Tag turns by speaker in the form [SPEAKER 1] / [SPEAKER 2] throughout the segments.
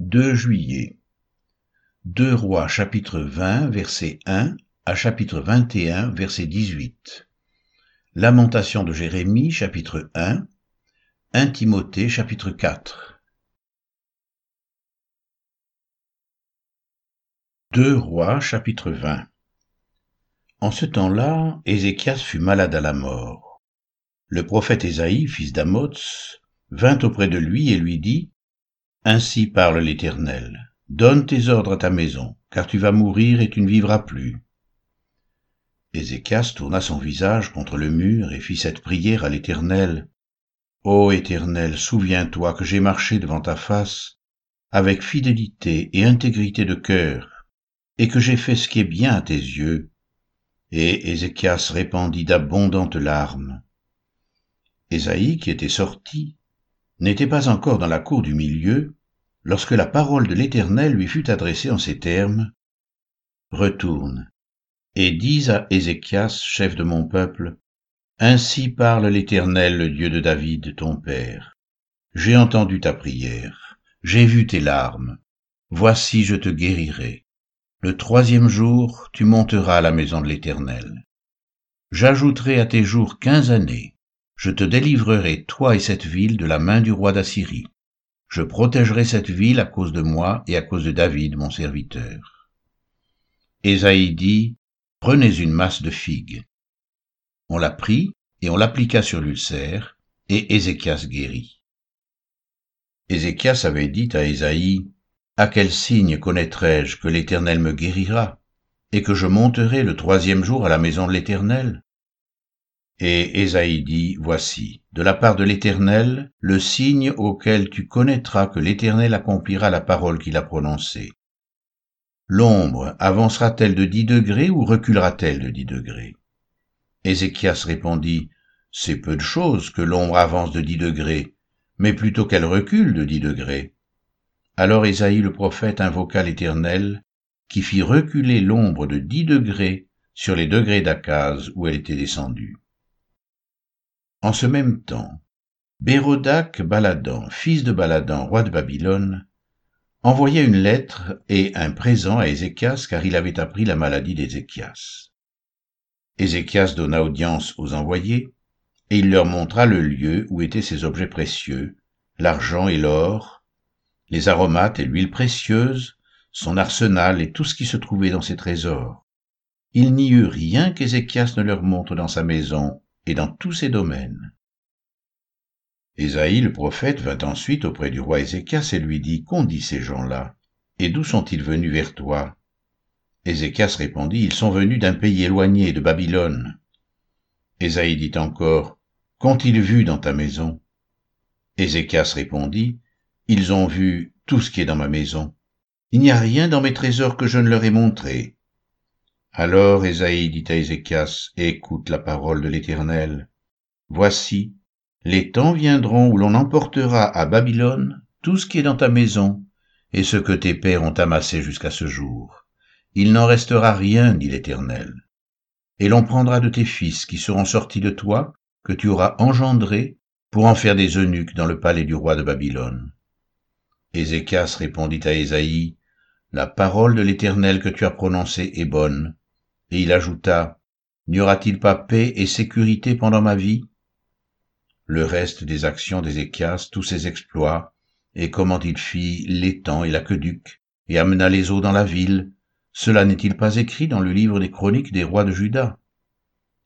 [SPEAKER 1] 2 juillet. 2 Rois chapitre 20 verset 1 à chapitre 21 verset 18. Lamentation de Jérémie chapitre 1. 1 Timothée chapitre 4. 2 Rois chapitre 20. En ce temps-là, Ézéchias fut malade à la mort. Le prophète Ésaïe, fils d'Amoz, vint auprès de lui et lui dit, ainsi parle l'Éternel. Donne tes ordres à ta maison, car tu vas mourir et tu ne vivras plus. Ézéchias tourna son visage contre le mur et fit cette prière à l'Éternel. Ô Éternel, souviens-toi que j'ai marché devant ta face avec fidélité et intégrité de cœur, et que j'ai fait ce qui est bien à tes yeux. Et Ézéchias répandit d'abondantes larmes. Ésaïe, qui était sorti, n'était pas encore dans la cour du milieu, lorsque la parole de l'Éternel lui fut adressée en ces termes, Retourne, et dis à Ézéchias, chef de mon peuple, Ainsi parle l'Éternel, le Dieu de David, ton Père. J'ai entendu ta prière, j'ai vu tes larmes, voici je te guérirai. Le troisième jour, tu monteras à la maison de l'Éternel. J'ajouterai à tes jours quinze années, je te délivrerai, toi et cette ville, de la main du roi d'Assyrie. Je protégerai cette ville à cause de moi et à cause de David, mon serviteur. Ésaïe dit, Prenez une masse de figues. On la prit et on l'appliqua sur l'ulcère, et Ézéchias guérit. Ézéchias avait dit à Ésaïe, À quel signe connaîtrai-je que l'Éternel me guérira, et que je monterai le troisième jour à la maison de l'Éternel? Et Ésaïe dit, Voici, de la part de l'Éternel, le signe auquel tu connaîtras que l'Éternel accomplira la parole qu'il a prononcée. L'ombre avancera-t-elle de dix degrés ou reculera-t-elle de dix degrés? Ézéchias répondit, C'est peu de chose que l'ombre avance de dix degrés, mais plutôt qu'elle recule de dix degrés. Alors Ésaïe le prophète invoqua l'Éternel, qui fit reculer l'ombre de dix degrés sur les degrés d'Akaz où elle était descendue. En ce même temps, Bérodac Baladan, fils de Baladan, roi de Babylone, envoya une lettre et un présent à Ézéchias car il avait appris la maladie d'Ézéchias. Ézéchias donna audience aux envoyés, et il leur montra le lieu où étaient ses objets précieux, l'argent et l'or, les aromates et l'huile précieuse, son arsenal et tout ce qui se trouvait dans ses trésors. Il n'y eut rien qu'Ézéchias ne leur montre dans sa maison dans tous ses domaines. Ésaïe le prophète vint ensuite auprès du roi Ézéchias et lui dit, Qu'ont dit ces gens-là? Et d'où sont-ils venus vers toi? Ézéchias répondit, Ils sont venus d'un pays éloigné de Babylone. Ésaïe dit encore, Qu'ont-ils vu dans ta maison? Ézéchias répondit, Ils ont vu tout ce qui est dans ma maison. Il n'y a rien dans mes trésors que je ne leur ai montré. Alors Ésaïe dit à Ézéchias, Écoute la parole de l'Éternel. Voici, les temps viendront où l'on emportera à Babylone tout ce qui est dans ta maison, et ce que tes pères ont amassé jusqu'à ce jour. Il n'en restera rien, dit l'Éternel. Et l'on prendra de tes fils qui seront sortis de toi, que tu auras engendrés, pour en faire des eunuques dans le palais du roi de Babylone. Ézéchias répondit à Ésaïe, La parole de l'Éternel que tu as prononcée est bonne, et il ajouta, N'y aura-t-il pas paix et sécurité pendant ma vie? Le reste des actions d'Ézéchias, tous ses exploits, et comment il fit l'étang et l'aqueduc, et amena les eaux dans la ville, cela n'est-il pas écrit dans le livre des chroniques des rois de Juda?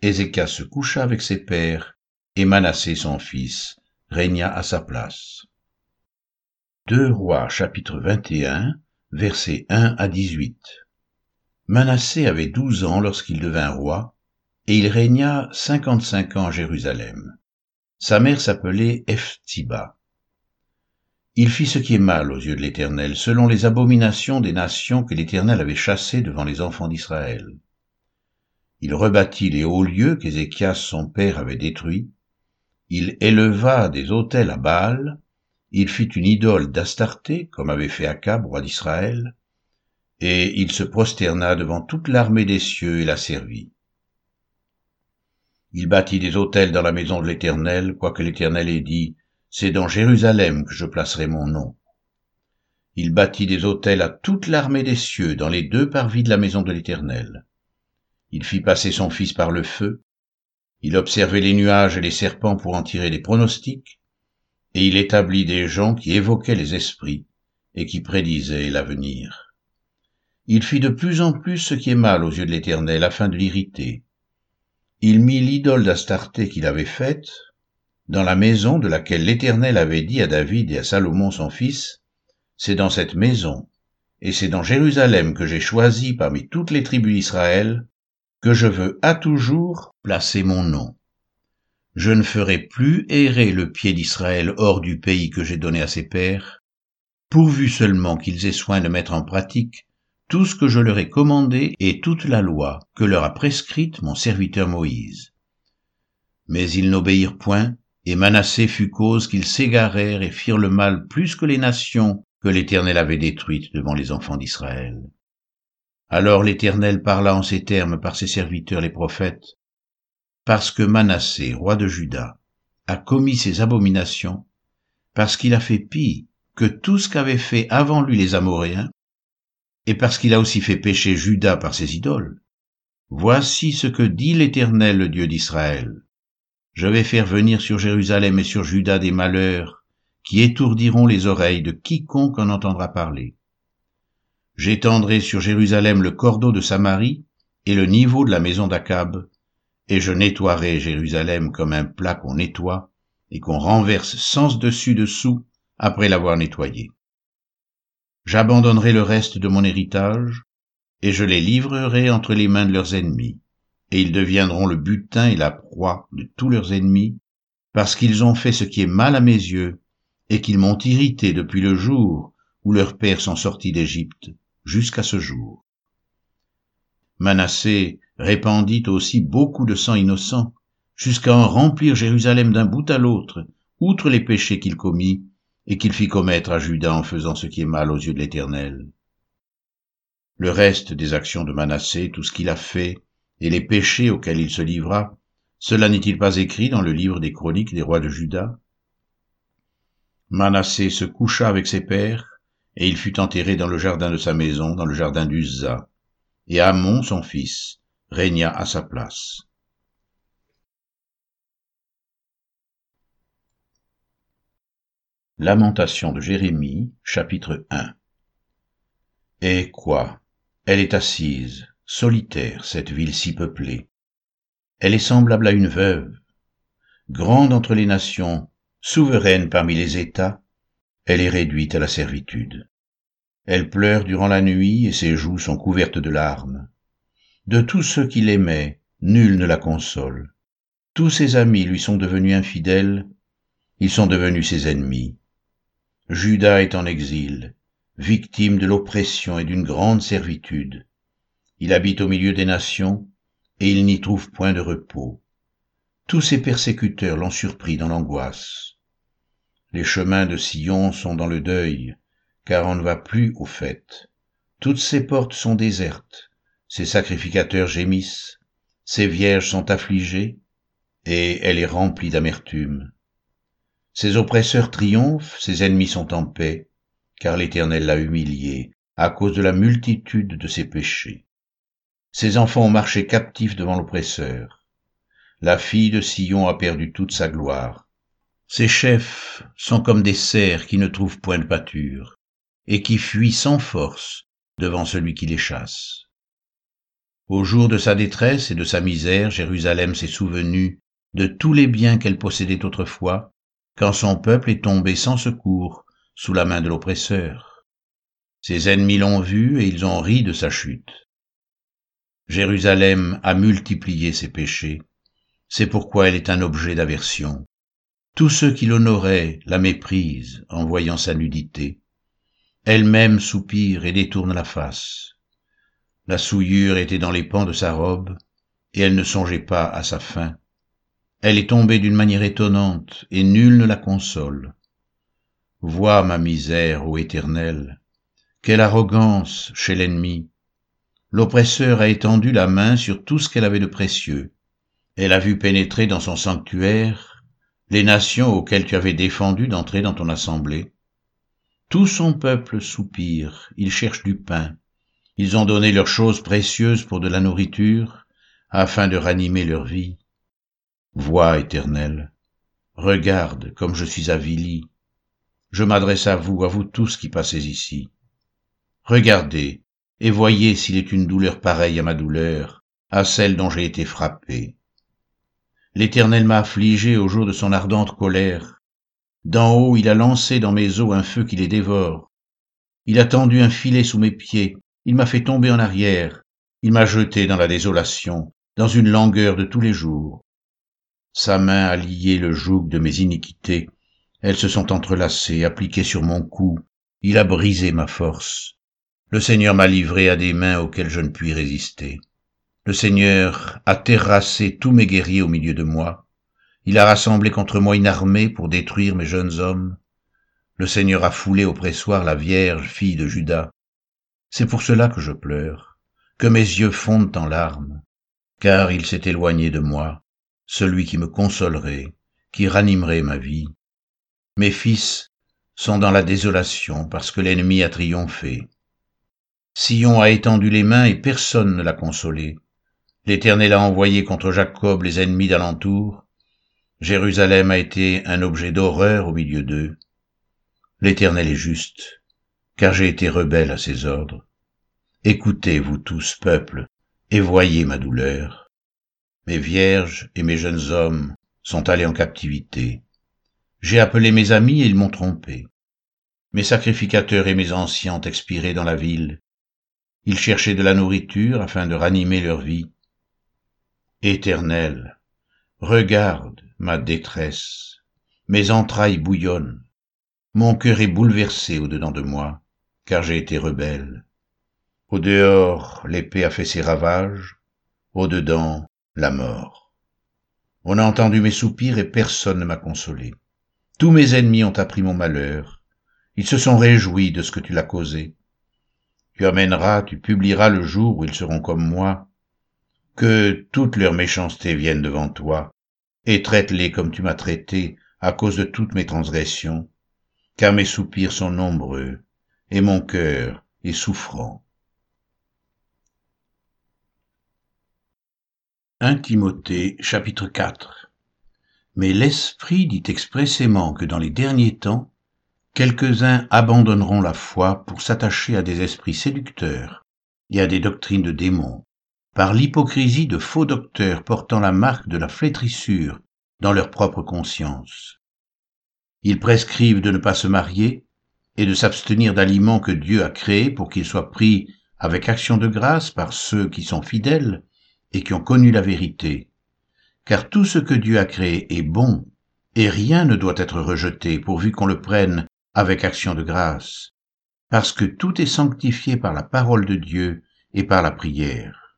[SPEAKER 1] Ézéchias se coucha avec ses pères, et Manassé son fils régna à sa place. 2 Rois chapitre 21 versets 1 à 18 Manassé avait douze ans lorsqu'il devint roi, et il régna cinquante-cinq ans à Jérusalem. Sa mère s'appelait Ephtiba. Il fit ce qui est mal aux yeux de l'Éternel, selon les abominations des nations que l'Éternel avait chassées devant les enfants d'Israël. Il rebâtit les hauts lieux qu'Ézéchias son père avait détruits. Il éleva des autels à Baal. Il fit une idole d'Astarté, comme avait fait Akab, roi d'Israël et il se prosterna devant toute l'armée des cieux et la servit. Il bâtit des autels dans la maison de l'Éternel, quoique l'Éternel ait dit, C'est dans Jérusalem que je placerai mon nom. il bâtit des autels à toute l'armée des cieux dans les deux parvis de la maison de l'Éternel. Il fit passer son fils par le feu, il observait les nuages et les serpents pour en tirer des pronostics, et il établit des gens qui évoquaient les esprits et qui prédisaient l'avenir. Il fit de plus en plus ce qui est mal aux yeux de l'Éternel afin de l'irriter. Il mit l'idole d'Astarté qu'il avait faite dans la maison de laquelle l'Éternel avait dit à David et à Salomon son fils, C'est dans cette maison, et c'est dans Jérusalem que j'ai choisi parmi toutes les tribus d'Israël, que je veux à toujours placer mon nom. Je ne ferai plus errer le pied d'Israël hors du pays que j'ai donné à ses pères, pourvu seulement qu'ils aient soin de mettre en pratique tout ce que je leur ai commandé et toute la loi que leur a prescrite mon serviteur Moïse. Mais ils n'obéirent point, et Manassé fut cause qu'ils s'égarèrent et firent le mal plus que les nations que l'Éternel avait détruites devant les enfants d'Israël. Alors l'Éternel parla en ces termes par ses serviteurs les prophètes. Parce que Manassé, roi de Juda, a commis ces abominations, parce qu'il a fait pis que tout ce qu'avaient fait avant lui les Amoréens, et parce qu'il a aussi fait pécher Juda par ses idoles. Voici ce que dit l'Éternel, le Dieu d'Israël. Je vais faire venir sur Jérusalem et sur Juda des malheurs qui étourdiront les oreilles de quiconque en entendra parler. J'étendrai sur Jérusalem le cordeau de Samarie et le niveau de la maison d'Akab, et je nettoierai Jérusalem comme un plat qu'on nettoie et qu'on renverse sans dessus dessous après l'avoir nettoyé. J'abandonnerai le reste de mon héritage, et je les livrerai entre les mains de leurs ennemis, et ils deviendront le butin et la proie de tous leurs ennemis, parce qu'ils ont fait ce qui est mal à mes yeux, et qu'ils m'ont irrité depuis le jour où leurs pères sont sortis d'Égypte, jusqu'à ce jour. Manassé répandit aussi beaucoup de sang innocent, jusqu'à en remplir Jérusalem d'un bout à l'autre, outre les péchés qu'il commit et qu'il fit commettre à Judas en faisant ce qui est mal aux yeux de l'Éternel. Le reste des actions de Manassé, tout ce qu'il a fait, et les péchés auxquels il se livra, cela n'est-il pas écrit dans le livre des chroniques des rois de Juda Manassé se coucha avec ses pères, et il fut enterré dans le jardin de sa maison, dans le jardin d'Uzza. Et Amon, son fils, régna à sa place. Lamentation de Jérémie, chapitre 1 Et quoi? Elle est assise, solitaire, cette ville si peuplée. Elle est semblable à une veuve, grande entre les nations, souveraine parmi les États, elle est réduite à la servitude. Elle pleure durant la nuit et ses joues sont couvertes de larmes. De tous ceux qui l'aimaient, nul ne la console. Tous ses amis lui sont devenus infidèles, ils sont devenus ses ennemis. Judas est en exil, victime de l'oppression et d'une grande servitude. Il habite au milieu des nations, et il n'y trouve point de repos. Tous ses persécuteurs l'ont surpris dans l'angoisse. Les chemins de Sion sont dans le deuil, car on ne va plus aux fêtes. Toutes ses portes sont désertes, ses sacrificateurs gémissent, ses vierges sont affligées, et elle est remplie d'amertume. Ses oppresseurs triomphent, ses ennemis sont en paix, car l'Éternel l'a humilié à cause de la multitude de ses péchés. Ses enfants ont marché captifs devant l'oppresseur. La fille de Sion a perdu toute sa gloire. Ses chefs sont comme des cerfs qui ne trouvent point de pâture, et qui fuient sans force devant celui qui les chasse. Au jour de sa détresse et de sa misère, Jérusalem s'est souvenue de tous les biens qu'elle possédait autrefois, quand son peuple est tombé sans secours sous la main de l'oppresseur. Ses ennemis l'ont vu et ils ont ri de sa chute. Jérusalem a multiplié ses péchés, c'est pourquoi elle est un objet d'aversion. Tous ceux qui l'honoraient la méprisent en voyant sa nudité. Elle-même soupire et détourne la face. La souillure était dans les pans de sa robe, et elle ne songeait pas à sa fin. Elle est tombée d'une manière étonnante, et nul ne la console. Vois ma misère, ô Éternel, quelle arrogance chez l'ennemi. L'oppresseur a étendu la main sur tout ce qu'elle avait de précieux. Elle a vu pénétrer dans son sanctuaire les nations auxquelles tu avais défendu d'entrer dans ton assemblée. Tout son peuple soupire, il cherche du pain. Ils ont donné leurs choses précieuses pour de la nourriture, afin de ranimer leur vie. Voix éternelle, regarde comme je suis avili. Je m'adresse à vous, à vous tous qui passez ici. Regardez, et voyez s'il est une douleur pareille à ma douleur, à celle dont j'ai été frappé. L'Éternel m'a affligé au jour de son ardente colère. D'en haut, il a lancé dans mes os un feu qui les dévore. Il a tendu un filet sous mes pieds, il m'a fait tomber en arrière, il m'a jeté dans la désolation, dans une langueur de tous les jours. Sa main a lié le joug de mes iniquités, elles se sont entrelacées, appliquées sur mon cou, il a brisé ma force. Le Seigneur m'a livré à des mains auxquelles je ne puis résister. Le Seigneur a terrassé tous mes guerriers au milieu de moi. Il a rassemblé contre moi une armée pour détruire mes jeunes hommes. Le Seigneur a foulé au pressoir la Vierge, fille de Judas. C'est pour cela que je pleure, que mes yeux fondent en larmes, car il s'est éloigné de moi, celui qui me consolerait, qui ranimerait ma vie. Mes fils sont dans la désolation parce que l'ennemi a triomphé. Sion a étendu les mains et personne ne l'a consolé. L'Éternel a envoyé contre Jacob les ennemis d'alentour. Jérusalem a été un objet d'horreur au milieu d'eux. L'Éternel est juste, car j'ai été rebelle à ses ordres. Écoutez, vous tous, peuple, et voyez ma douleur. Mes vierges et mes jeunes hommes sont allés en captivité. J'ai appelé mes amis et ils m'ont trompé. Mes sacrificateurs et mes anciens ont expiré dans la ville. Ils cherchaient de la nourriture afin de ranimer leur vie. Éternel, regarde ma détresse, mes entrailles bouillonnent, mon cœur est bouleversé au-dedans de moi, car j'ai été rebelle. Au dehors, l'épée a fait ses ravages, au dedans, la mort. On a entendu mes soupirs et personne ne m'a consolé. Tous mes ennemis ont appris mon malheur. Ils se sont réjouis de ce que tu l'as causé. Tu amèneras, tu publieras le jour où ils seront comme moi. Que toute leur méchanceté vienne devant toi, et traite-les comme tu m'as traité à cause de toutes mes transgressions, car mes soupirs sont nombreux, et mon cœur est souffrant. 1 Timothée chapitre 4 Mais l'Esprit dit expressément que dans les derniers temps, quelques-uns abandonneront la foi pour s'attacher à des esprits séducteurs et à des doctrines de démons, par l'hypocrisie de faux docteurs portant la marque de la flétrissure dans leur propre conscience. Ils prescrivent de ne pas se marier et de s'abstenir d'aliments que Dieu a créés pour qu'ils soient pris avec action de grâce par ceux qui sont fidèles et qui ont connu la vérité. Car tout ce que Dieu a créé est bon, et rien ne doit être rejeté pourvu qu'on le prenne avec action de grâce, parce que tout est sanctifié par la parole de Dieu et par la prière.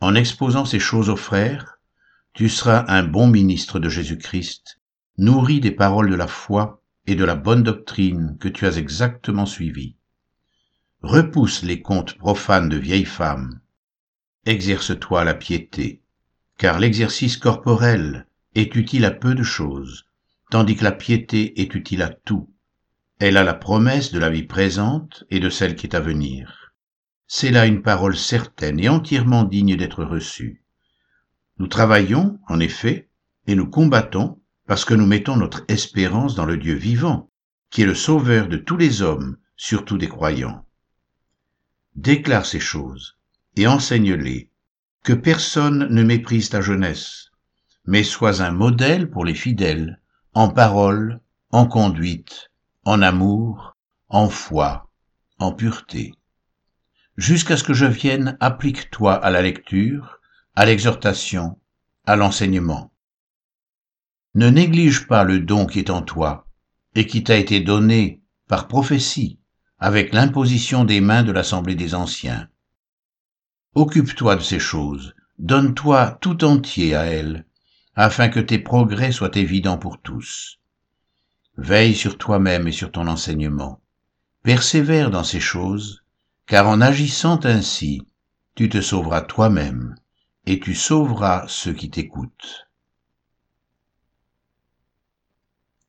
[SPEAKER 1] En exposant ces choses aux frères, tu seras un bon ministre de Jésus-Christ, nourri des paroles de la foi et de la bonne doctrine que tu as exactement suivies. Repousse les contes profanes de vieilles femmes. Exerce-toi la piété, car l'exercice corporel est utile à peu de choses, tandis que la piété est utile à tout. Elle a la promesse de la vie présente et de celle qui est à venir. C'est là une parole certaine et entièrement digne d'être reçue. Nous travaillons, en effet, et nous combattons parce que nous mettons notre espérance dans le Dieu vivant, qui est le sauveur de tous les hommes, surtout des croyants. Déclare ces choses et enseigne-les, que personne ne méprise ta jeunesse, mais sois un modèle pour les fidèles, en parole, en conduite, en amour, en foi, en pureté. Jusqu'à ce que je vienne, applique-toi à la lecture, à l'exhortation, à l'enseignement. Ne néglige pas le don qui est en toi et qui t'a été donné par prophétie avec l'imposition des mains de l'Assemblée des Anciens. Occupe-toi de ces choses, donne-toi tout entier à elles, afin que tes progrès soient évidents pour tous. Veille sur toi-même et sur ton enseignement. Persévère dans ces choses, car en agissant ainsi, tu te sauveras toi-même, et tu sauveras ceux qui t'écoutent.